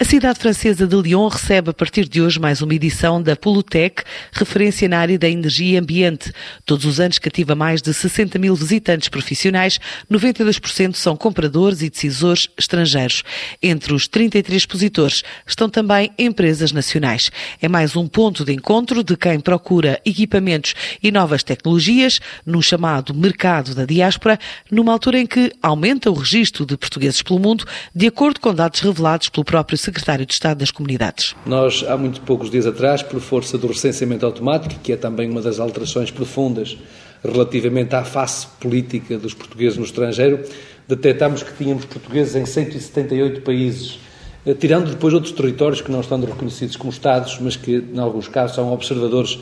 A cidade francesa de Lyon recebe a partir de hoje mais uma edição da Polutec, referência na área da energia e ambiente. Todos os anos cativa mais de 60 mil visitantes profissionais, 92% são compradores e decisores estrangeiros. Entre os 33 expositores estão também empresas nacionais. É mais um ponto de encontro de quem procura equipamentos e novas tecnologias no chamado mercado da diáspora, numa altura em que aumenta o registro de portugueses pelo mundo, de acordo com dados revelados pelo próprio secretário de Estado das Comunidades. Nós, há muito poucos dias atrás, por força do recenseamento automático, que é também uma das alterações profundas relativamente à face política dos portugueses no estrangeiro, detectámos que tínhamos portugueses em 178 países, eh, tirando depois outros territórios que não estão reconhecidos como Estados, mas que, em alguns casos, são observadores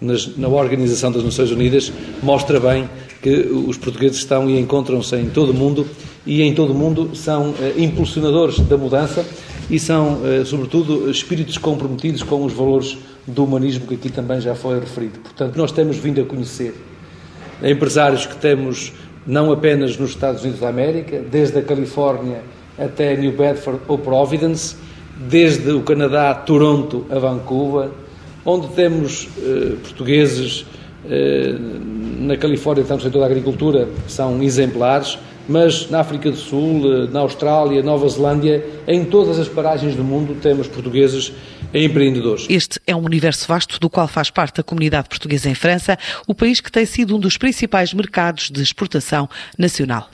nas, na Organização das Nações Unidas, mostra bem que os portugueses estão e encontram-se em todo o mundo e em todo o mundo são eh, impulsionadores da mudança e são, eh, sobretudo, espíritos comprometidos com os valores do humanismo que aqui também já foi referido. Portanto, nós temos vindo a conhecer empresários que temos não apenas nos Estados Unidos da América, desde a Califórnia até New Bedford ou Providence, desde o Canadá, Toronto a Vancouver, onde temos eh, portugueses eh, na Califórnia, estamos em toda a agricultura, são exemplares, mas na África do Sul, eh, na Austrália, Nova Zelândia, em todas as paragens do mundo temos portugueses empreendedores. Este é um universo vasto do qual faz parte a comunidade portuguesa em França, o país que tem sido um dos principais mercados de exportação nacional.